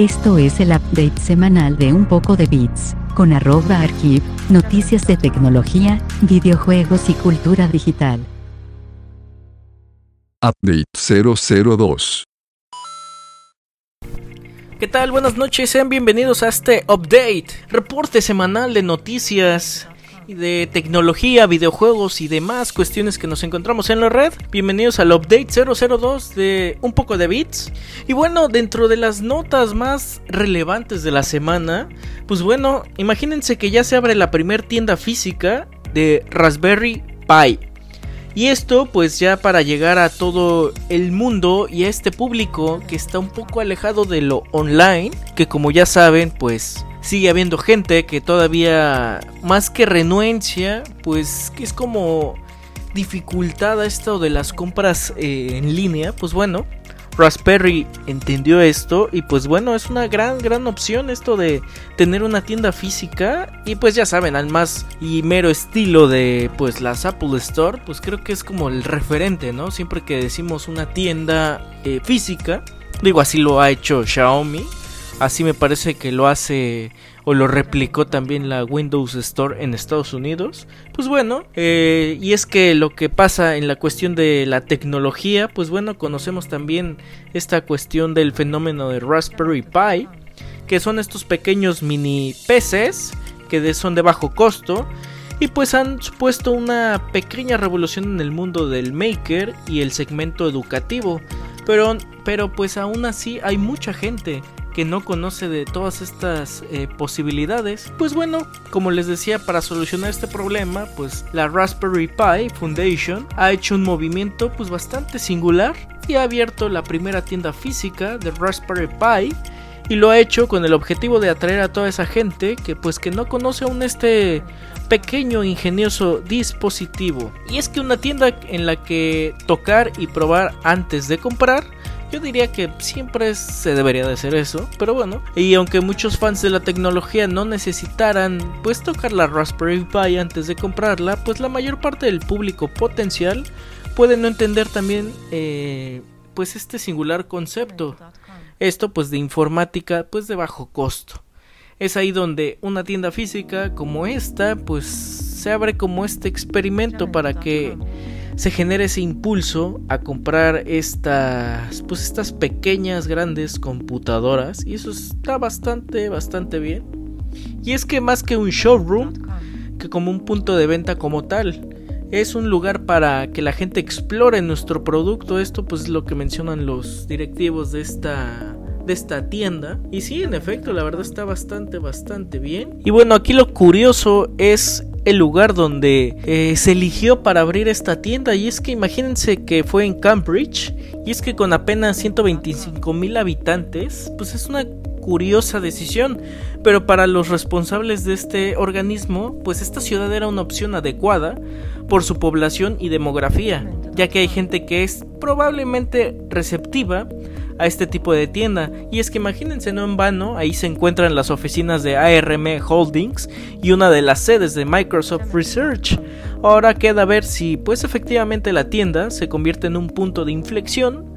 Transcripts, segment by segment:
Esto es el update semanal de Un poco de Bits, con arroba archive, noticias de tecnología, videojuegos y cultura digital. Update 002. ¿Qué tal? Buenas noches, sean bienvenidos a este update, reporte semanal de noticias de tecnología, videojuegos y demás cuestiones que nos encontramos en la red. Bienvenidos al update 002 de un poco de bits. Y bueno, dentro de las notas más relevantes de la semana, pues bueno, imagínense que ya se abre la primera tienda física de Raspberry Pi. Y esto pues ya para llegar a todo el mundo y a este público que está un poco alejado de lo online, que como ya saben pues sigue habiendo gente que todavía más que renuencia pues que es como dificultada esto de las compras eh, en línea, pues bueno, Raspberry entendió esto y pues bueno, es una gran, gran opción esto de tener una tienda física y pues ya saben, al más y mero estilo de pues las Apple Store, pues creo que es como el referente, ¿no? Siempre que decimos una tienda eh, física, digo así lo ha hecho Xiaomi, así me parece que lo hace o lo replicó también la Windows Store en Estados Unidos. Pues bueno, eh, y es que lo que pasa en la cuestión de la tecnología, pues bueno, conocemos también esta cuestión del fenómeno de Raspberry Pi, que son estos pequeños mini PCs que son de bajo costo. Y pues han supuesto una pequeña revolución en el mundo del maker y el segmento educativo. Pero, pero pues aún así hay mucha gente que no conoce de todas estas eh, posibilidades. Pues bueno, como les decía, para solucionar este problema, pues la Raspberry Pi Foundation ha hecho un movimiento pues bastante singular y ha abierto la primera tienda física de Raspberry Pi y lo ha hecho con el objetivo de atraer a toda esa gente que pues que no conoce aún este pequeño ingenioso dispositivo. Y es que una tienda en la que tocar y probar antes de comprar yo diría que siempre se debería de hacer eso, pero bueno. Y aunque muchos fans de la tecnología no necesitaran pues tocar la Raspberry Pi antes de comprarla, pues la mayor parte del público potencial puede no entender también eh, pues este singular concepto. Esto pues de informática pues de bajo costo. Es ahí donde una tienda física como esta pues se abre como este experimento para que se genera ese impulso a comprar estas pues estas pequeñas grandes computadoras. Y eso está bastante bastante bien. Y es que más que un showroom que como un punto de venta como tal es un lugar para que la gente explore nuestro producto. Esto pues es lo que mencionan los directivos de esta de esta tienda. Y sí en efecto la verdad está bastante bastante bien. Y bueno aquí lo curioso es el lugar donde eh, se eligió para abrir esta tienda. Y es que imagínense que fue en Cambridge. Y es que con apenas 125 mil habitantes pues es una curiosa decisión. Pero para los responsables de este organismo pues esta ciudad era una opción adecuada por su población y demografía ya que hay gente que es probablemente receptiva a este tipo de tienda. Y es que imagínense, no en vano, ahí se encuentran las oficinas de ARM Holdings y una de las sedes de Microsoft Research. Ahora queda ver si pues efectivamente la tienda se convierte en un punto de inflexión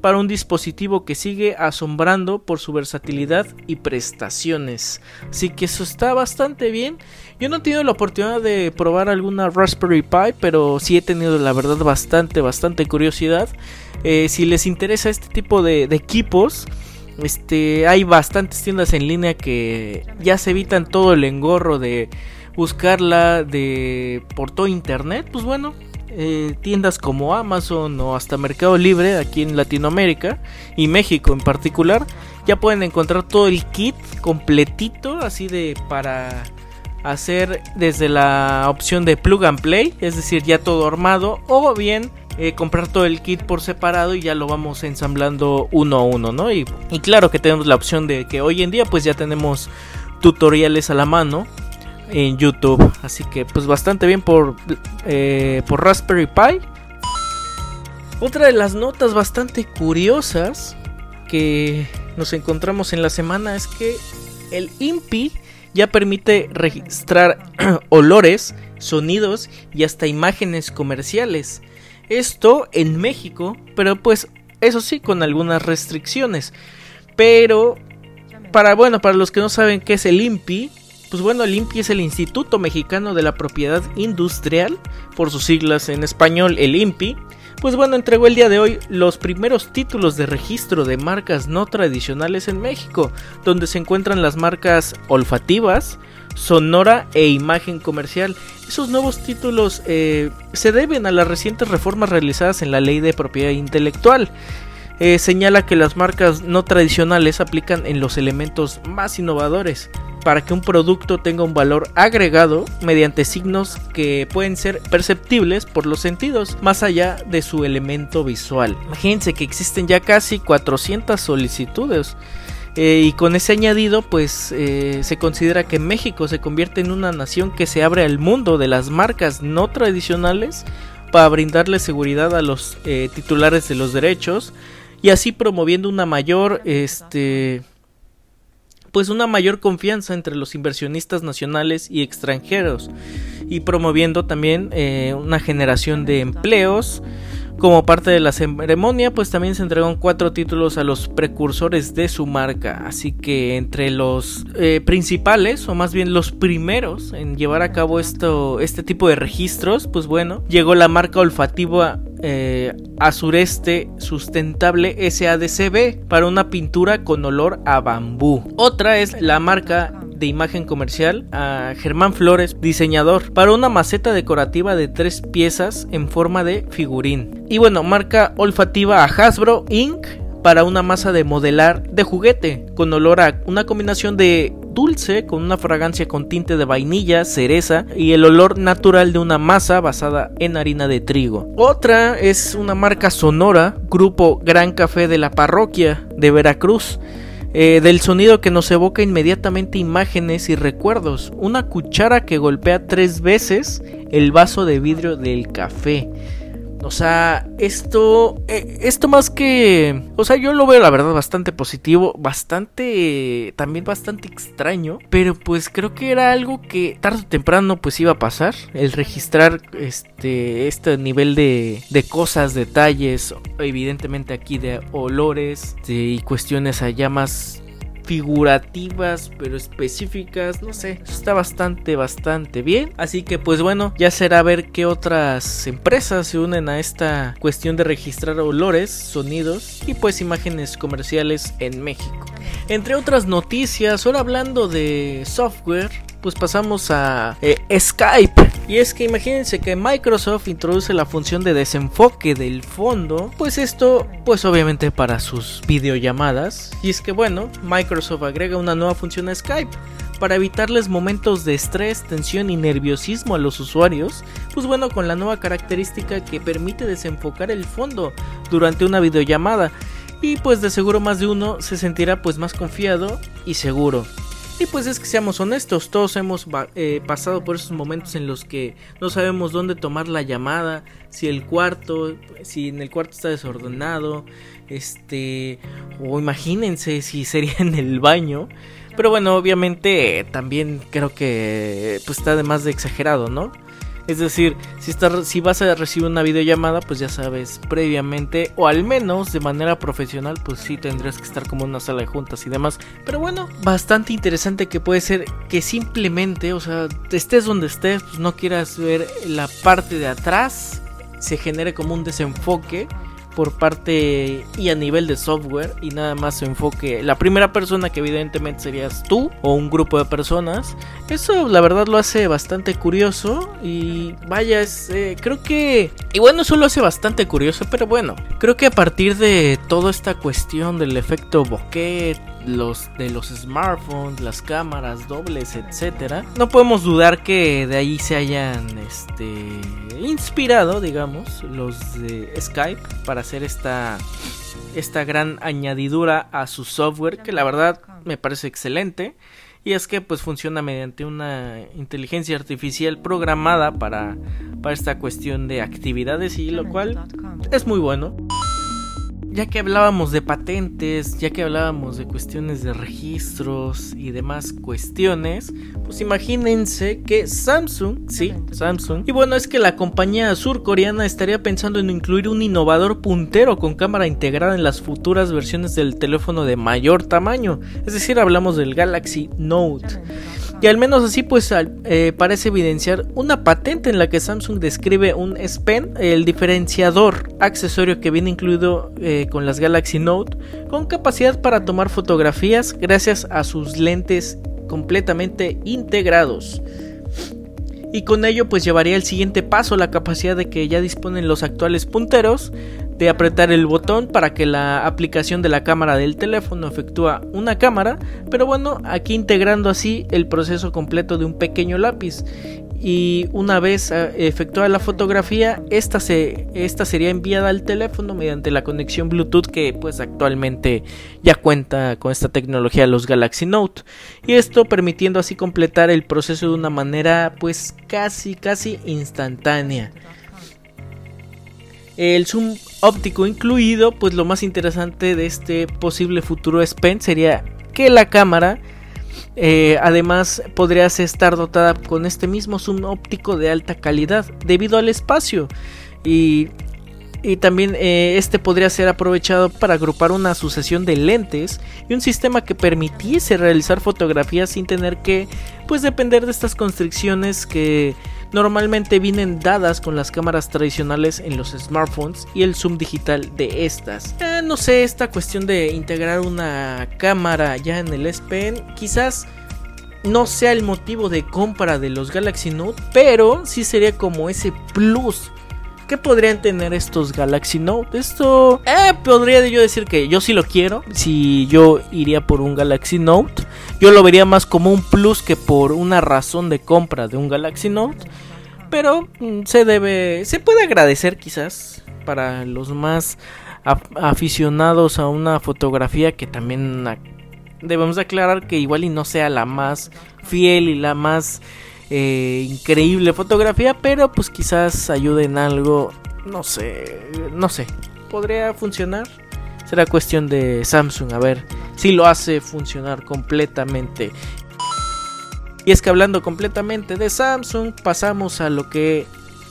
para un dispositivo que sigue asombrando por su versatilidad y prestaciones. Así que eso está bastante bien. Yo no he tenido la oportunidad de probar alguna Raspberry Pi, pero sí he tenido la verdad bastante, bastante curiosidad. Eh, si les interesa este tipo de, equipos, este, hay bastantes tiendas en línea que ya se evitan todo el engorro de buscarla de por todo internet. Pues bueno, eh, tiendas como Amazon o hasta Mercado Libre aquí en Latinoamérica y México en particular ya pueden encontrar todo el kit completito así de para hacer desde la opción de plug and play es decir ya todo armado o bien eh, comprar todo el kit por separado y ya lo vamos ensamblando uno a uno, ¿no? Y, claro que tenemos la opción de que hoy en día pues ya tenemos tutoriales a la mano en YouTube. Así que pues bastante bien por, eh, por Raspberry Pi. Otra de las notas bastante curiosas que nos encontramos en la semana es que el INPI ya permite registrar olores, sonidos y hasta imágenes comerciales. Esto en México, pero pues eso sí, con algunas restricciones. Pero para bueno, para los que no saben qué es el INPI, pues bueno, el INPI es el Instituto Mexicano de la Propiedad Industrial, por sus siglas en español, el INPI. Pues bueno, entregó el día de hoy los primeros títulos de registro de marcas no tradicionales en México, donde se encuentran las marcas olfativas, sonora e imagen comercial. Esos nuevos títulos eh, se deben a las recientes reformas realizadas en la ley de propiedad intelectual. Eh, señala que las marcas no tradicionales aplican en los elementos más innovadores para que un producto tenga un valor agregado mediante signos que pueden ser perceptibles por los sentidos, más allá de su elemento visual. Imagínense que existen ya casi 400 solicitudes. Eh, y con ese añadido, pues eh, se considera que México se convierte en una nación que se abre al mundo de las marcas no tradicionales para brindarle seguridad a los titulares de los derechos, y así promoviendo una mayor este pues una mayor confianza entre los inversionistas nacionales y extranjeros y promoviendo también eh, una generación de empleos como parte de la ceremonia, pues también se entregaron cuatro títulos a los precursores de su marca. Así que entre los eh, principales, o más bien los primeros en llevar a cabo esto, este tipo de registros, pues bueno, llegó la marca olfativa eh, Azureste Sustentable SADCB para una pintura con olor a bambú. Otra es la marca de imagen comercial a Germán Flores, diseñador, para una maceta decorativa de tres piezas en forma de figurín. Y bueno, marca olfativa a Hasbro Inc. para una masa de modelar de juguete con olor a una combinación de dulce con una fragancia con tinte de vainilla, cereza y el olor natural de una masa basada en harina de trigo. Otra es una marca sonora, grupo Gran Café de la Parroquia de Veracruz eh, del sonido que nos evoca inmediatamente imágenes y recuerdos. Una cuchara que golpea tres veces el vaso de vidrio del café. O sea, esto, eh, esto más que, o sea, yo lo veo la verdad bastante positivo, bastante, también bastante extraño, pero pues creo que era algo que tarde o temprano pues iba a pasar, el registrar este, este nivel de, de cosas, detalles, evidentemente aquí de olores y cuestiones allá más figurativas pero específicas, no sé, está bastante, bastante bien. Así que pues bueno, ya será ver qué otras empresas se unen a esta cuestión de registrar olores, sonidos y pues imágenes comerciales en México. Entre otras noticias, ahora hablando de software, pues pasamos a eh, Skype. Y es que imagínense que Microsoft introduce la función de desenfoque del fondo, pues esto, pues obviamente para sus videollamadas. Y es que bueno, Microsoft agrega una nueva función a Skype para evitarles momentos de estrés, tensión y nerviosismo a los usuarios, pues bueno, con la nueva característica que permite desenfocar el fondo durante una videollamada y pues de seguro más de uno se sentirá pues más confiado y seguro. Y pues es que seamos honestos, todos hemos eh, pasado por esos momentos en los que no sabemos dónde tomar la llamada, si el cuarto, si en el cuarto está desordenado, este, o imagínense si sería en el baño. Pero bueno, obviamente también creo que pues está de más de exagerado, ¿no? Es decir, si, si vas a recibir una videollamada, pues ya sabes previamente, o al menos de manera profesional, pues sí tendrías que estar como en una sala de juntas y demás. Pero bueno, bastante interesante que puede ser que simplemente, o sea, estés donde estés, pues no quieras ver la parte de atrás, se genere como un desenfoque por parte y a nivel de software y nada más se enfoque la primera persona que evidentemente serías tú o un grupo de personas. Eso la verdad lo hace bastante curioso y vaya es, eh, creo que y bueno eso lo hace bastante curioso pero bueno creo que a partir de toda esta cuestión del efecto bokeh los de los smartphones, las cámaras dobles, etcétera. No podemos dudar que de ahí se hayan este inspirado, digamos, los de Skype para hacer esta esta gran añadidura a su software que la verdad me parece excelente y es que pues funciona mediante una inteligencia artificial programada para, para esta cuestión de actividades y lo cual es muy bueno. Ya que hablábamos de patentes, ya que hablábamos de cuestiones de registros y demás cuestiones, pues imagínense que Samsung, sí, Samsung, y bueno, es que la compañía surcoreana estaría pensando en incluir un innovador puntero con cámara integrada en las futuras versiones del teléfono de mayor tamaño, es decir, hablamos del Galaxy Note. Y al menos así pues eh, parece evidenciar una patente en la que Samsung describe un S Pen, el diferenciador accesorio que viene incluido eh, con las Galaxy Note, con capacidad para tomar fotografías gracias a sus lentes completamente integrados. Y con ello pues llevaría el siguiente paso la capacidad de que ya disponen los actuales punteros de apretar el botón para que la aplicación de la cámara del teléfono efectúa una cámara, pero bueno, aquí integrando así el proceso completo de un pequeño lápiz y una vez eh, efectuada la fotografía, esta, se, esta sería enviada al teléfono mediante la conexión Bluetooth que pues actualmente ya cuenta con esta tecnología los Galaxy Note y esto permitiendo así completar el proceso de una manera pues casi casi instantánea. El zoom óptico incluido, pues lo más interesante de este posible futuro S Pen sería que la cámara eh, además, podrías estar dotada con este mismo zoom óptico de alta calidad debido al espacio. Y, también eh, este podría ser aprovechado para agrupar una sucesión de lentes y un sistema que permitiese realizar fotografías sin tener que pues depender de estas constricciones que normalmente vienen dadas con las cámaras tradicionales en los smartphones y el zoom digital de estas. no sé, esta cuestión de integrar una cámara ya en el S Pen, quizás no sea el motivo de compra de los Galaxy Note, pero sí sería como ese plus. ¿Qué podrían tener estos Galaxy Note? Esto, eh, podría yo decir que yo sí lo quiero. Si yo iría por un Galaxy Note, yo lo vería más como un plus que por una razón de compra de un Galaxy Note. Pero mm, se debe, se puede agradecer quizás para los más aficionados a una fotografía que también debemos aclarar que igual y no sea la más fiel y la más eh, increíble fotografía, pero pues quizás ayude en algo, no sé, no sé, podría funcionar. Será cuestión de Samsung, a ver si lo hace funcionar completamente. Y es que hablando completamente de Samsung, pasamos a lo que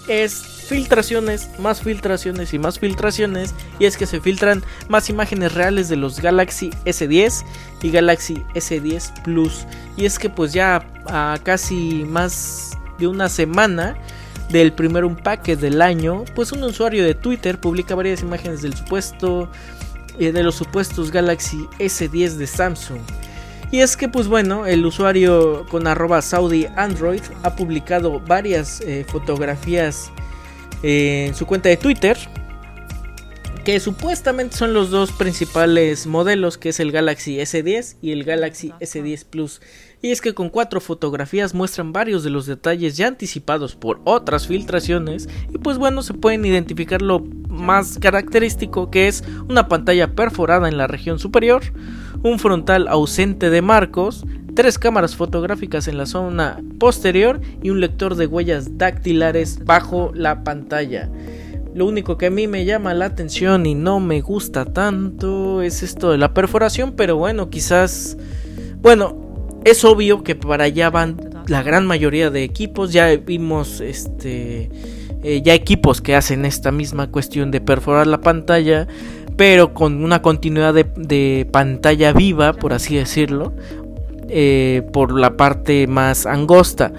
es filtraciones, más filtraciones y más filtraciones. Y es que se filtran más imágenes reales de los Galaxy S10 y Galaxy S10 Plus. Y es que pues ya a casi más de una semana del primer unpack del año, pues un usuario de Twitter publica varias imágenes del supuesto eh, de los supuestos Galaxy S10 de Samsung. Y es que pues bueno, el usuario con arroba Saudi Android ha publicado varias eh, fotografías en su cuenta de Twitter. Que supuestamente son los dos principales modelos, que es el Galaxy S10 y el Galaxy S10 Plus. Y es que con cuatro fotografías muestran varios de los detalles ya anticipados por otras filtraciones. Y pues bueno, se pueden identificar lo más característico que es una pantalla perforada en la región superior, un frontal ausente de marcos, tres cámaras fotográficas en la zona posterior y un lector de huellas dactilares bajo la pantalla. Lo único que a mí me llama la atención y no me gusta tanto es esto de la perforación, pero bueno, quizás... Bueno, es obvio que para allá van la gran mayoría de equipos. Ya vimos este. Eh, ya equipos que hacen esta misma cuestión de perforar la pantalla. Pero con una continuidad de, pantalla viva, por así decirlo. Eh, por la parte más angosta.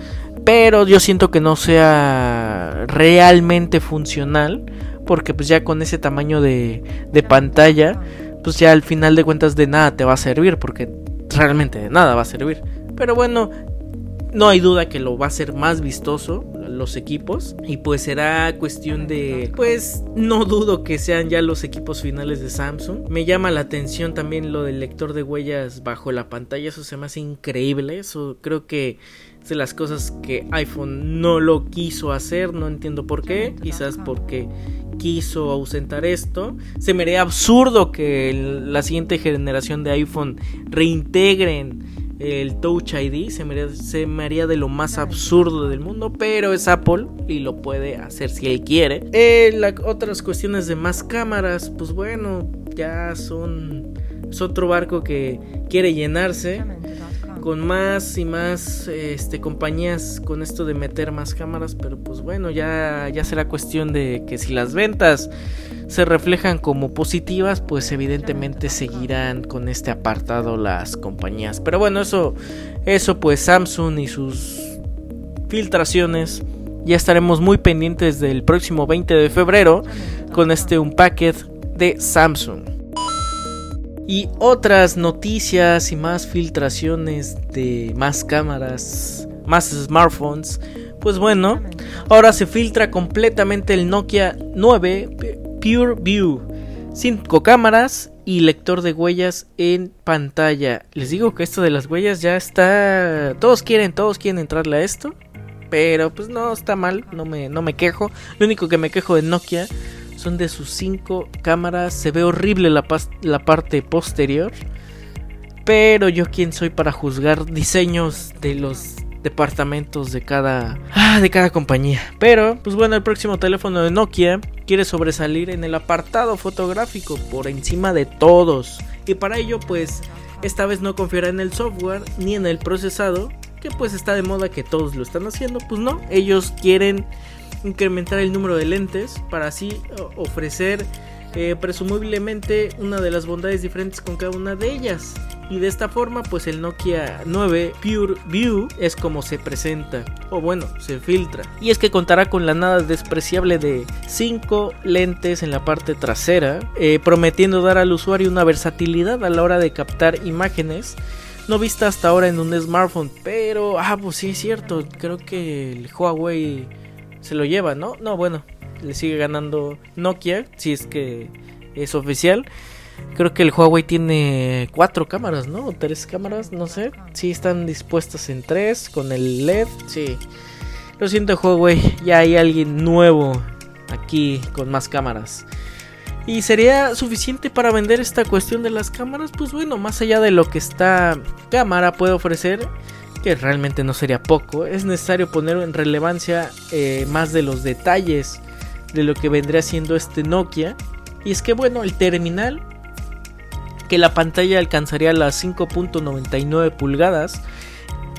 Pero yo siento que no sea realmente funcional. Porque pues ya con ese tamaño de, de pantalla. Pues ya al final de cuentas de nada te va a servir. Porque realmente de nada va a servir. Pero bueno, no hay duda que lo va a hacer más vistoso los equipos y pues será cuestión de pues no dudo que sean ya los equipos finales de Samsung. Me llama la atención también lo del lector de huellas bajo la pantalla eso se me hace increíble eso creo que es de las cosas que iPhone no lo quiso hacer no entiendo por qué quizás porque quiso ausentar esto. Se me haría absurdo que la siguiente generación de iPhone reintegren el Touch ID. Se me, haría, de lo más absurdo del mundo, pero es Apple y lo puede hacer si él quiere. Eh, otras cuestiones de más cámaras, pues bueno, ya son es otro barco que quiere llenarse con más y más este, compañías con esto de meter más cámaras, pero pues bueno, ya, ya será cuestión de que si las ventas se reflejan como positivas, pues evidentemente seguirán con este apartado las compañías. Pero bueno, eso, eso pues Samsung y sus filtraciones. Ya estaremos muy pendientes del próximo 20 de febrero con este un packet de Samsung. Y otras noticias y más filtraciones de más cámaras, más smartphones. Pues bueno, ahora se filtra completamente el Nokia 9 Pure View. 5 cámaras y lector de huellas en pantalla. Les digo que esto de las huellas ya está... Todos quieren, todos quieren entrarle a esto. Pero pues no está mal, no me, no me quejo. Lo único que me quejo de Nokia son de sus cinco cámaras. Se ve horrible la, la parte posterior. Pero yo quién soy para juzgar diseños de los departamentos de cada ah, de cada compañía. Pero pues bueno, el próximo teléfono de Nokia quiere sobresalir en el apartado fotográfico por encima de todos. Y para ello pues esta vez no confiará en el software ni en el procesado, que pues está de moda que todos lo están haciendo, pues no, ellos quieren incrementar el número de lentes para así ofrecer eh, presumiblemente una de las bondades diferentes con cada una de ellas. Y de esta forma, pues el Nokia 9 Pure View es como se presenta, o bueno, se filtra. Y es que contará con la nada despreciable de 5 lentes en la parte trasera, eh, prometiendo dar al usuario una versatilidad a la hora de captar imágenes no vista hasta ahora en un smartphone, pero ah, pues sí es cierto, creo que el Huawei se lo lleva, ¿no? No, bueno, le sigue ganando Nokia, si es que es oficial. Creo que el Huawei tiene cuatro cámaras, ¿no? O tres cámaras, no sé. Sí, están dispuestas en tres con el LED. Sí. Lo siento, Huawei. Ya hay alguien nuevo aquí con más cámaras. ¿Y sería suficiente para vender esta cuestión de las cámaras? Pues bueno, más allá de lo que esta cámara puede ofrecer, que realmente no sería poco, es necesario poner en relevancia eh, más de los detalles de lo que vendría siendo este Nokia. Y es que bueno, el terminal, que la pantalla alcanzaría las 5.99 pulgadas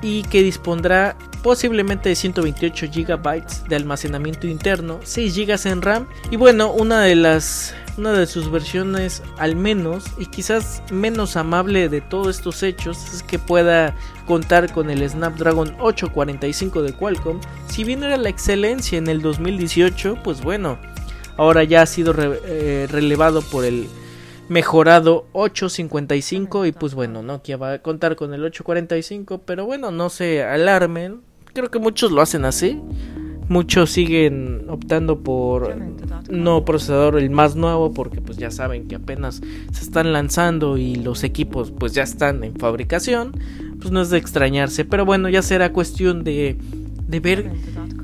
y que dispondrá posiblemente de 128 GB de almacenamiento interno, 6 GB en RAM y bueno, una de las una de sus versiones al menos y quizás menos amable de todos estos hechos es que pueda contar con el Snapdragon 845 de Qualcomm. Si bien era la excelencia en el 2018, pues bueno, ahora ya ha sido eh, relevado por el mejorado 855 y pues bueno, Nokia va a contar con el 845, pero bueno, no se alarmen, creo que muchos lo hacen así. Muchos siguen optando por no procesador el más nuevo porque pues ya saben que apenas se están lanzando y los equipos pues ya están en fabricación. Pues no es de extrañarse, pero bueno, ya será cuestión de, de ver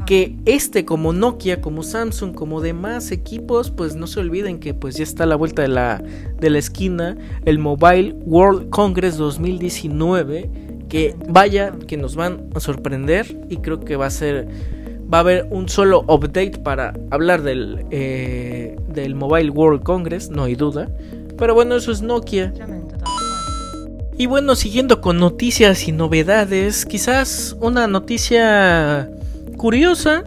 que este como Nokia, como Samsung, como demás equipos, pues no se olviden que pues ya está a la vuelta de la, de la esquina el Mobile World Congress 2019 que vaya que nos van a sorprender y creo que va a ser va a haber un solo update para hablar del, eh, del Mobile World Congress, no hay duda. Pero bueno, eso es Nokia. Y bueno, siguiendo con noticias y novedades, quizás una noticia curiosa,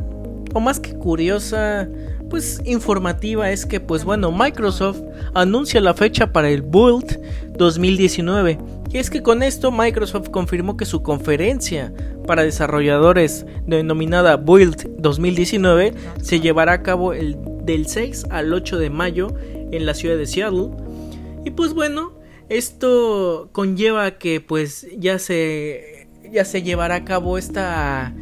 o más que curiosa, pues informativa es que pues bueno, Microsoft anuncia la fecha para el Build 2019. Y es que con esto Microsoft confirmó que su conferencia para desarrolladores denominada Build 2019 se llevará a cabo el, del 6 al 8 de mayo en la ciudad de Seattle. Y pues bueno, esto conlleva que pues ya se ya se llevará a cabo esta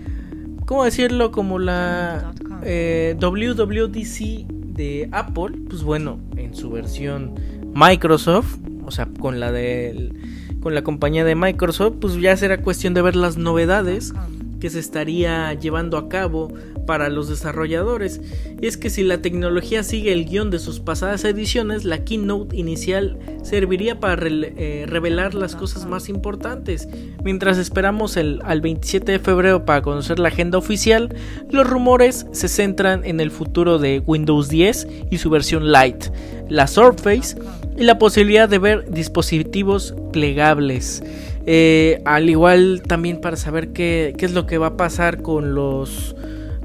¿cómo decirlo? como la eh, WWDC de Apple, pues bueno, en su versión Microsoft, o sea, con la del con la compañía de Microsoft, pues ya será cuestión de ver las novedades que se estaría llevando a cabo para los desarrolladores. Es que si la tecnología sigue el guion de sus pasadas ediciones, la keynote inicial serviría para eh, revelar las cosas más importantes. Mientras esperamos el, al 27 de febrero para conocer la agenda oficial, los rumores se centran en el futuro de Windows 10 y su versión Lite, la Surface y la posibilidad de ver dispositivos plegables. Eh, al igual también para saber qué, qué es lo que va a pasar con los...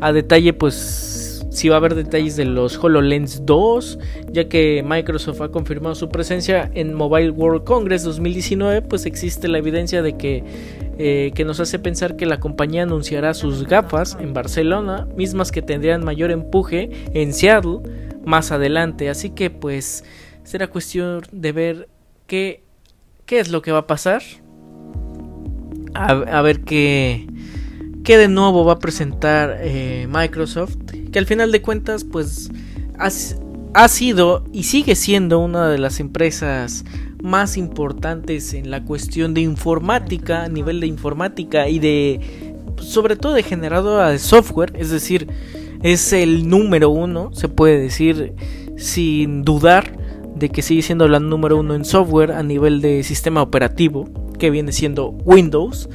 A detalle pues si va a haber detalles de los HoloLens 2, ya que Microsoft ha confirmado su presencia en Mobile World Congress 2019, pues existe la evidencia de que, eh, que nos hace pensar que la compañía anunciará sus gafas en Barcelona, mismas que tendrían mayor empuje en Seattle más adelante. Así que pues será cuestión de ver qué, qué es lo que va a pasar. A ver qué que de nuevo va a presentar eh, Microsoft, que al final de cuentas pues ha, sido y sigue siendo una de las empresas más importantes en la cuestión de informática, a nivel de informática y de sobre todo de generadora de software, es decir, es el número uno, se puede decir sin dudar de que sigue siendo la número uno en software a nivel de sistema operativo, que viene siendo Windows.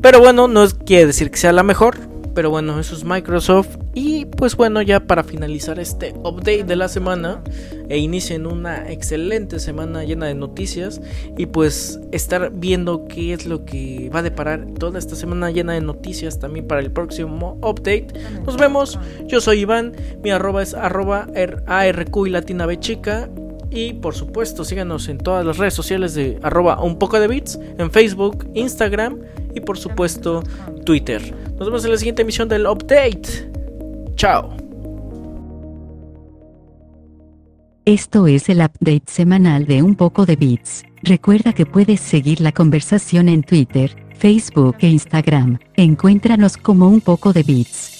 Pero bueno, no quiere decir que sea la mejor. Pero bueno, eso es Microsoft. Y pues bueno, ya para finalizar este update de la semana. E inicien una excelente semana llena de noticias. Y pues estar viendo qué es lo que va a deparar toda esta semana llena de noticias también para el próximo update. Nos vemos. Yo soy Iván. Mi arroba es arroba ARQ y latina B chica. Y por supuesto, síganos en todas las redes sociales de arroba un poco de bits, en Facebook, Instagram y por supuesto Twitter. Nos vemos en la siguiente emisión del Update. Chao. Esto es el update semanal de Un poco de bits. Recuerda que puedes seguir la conversación en Twitter, Facebook e Instagram. Encuéntranos como Un poco de bits.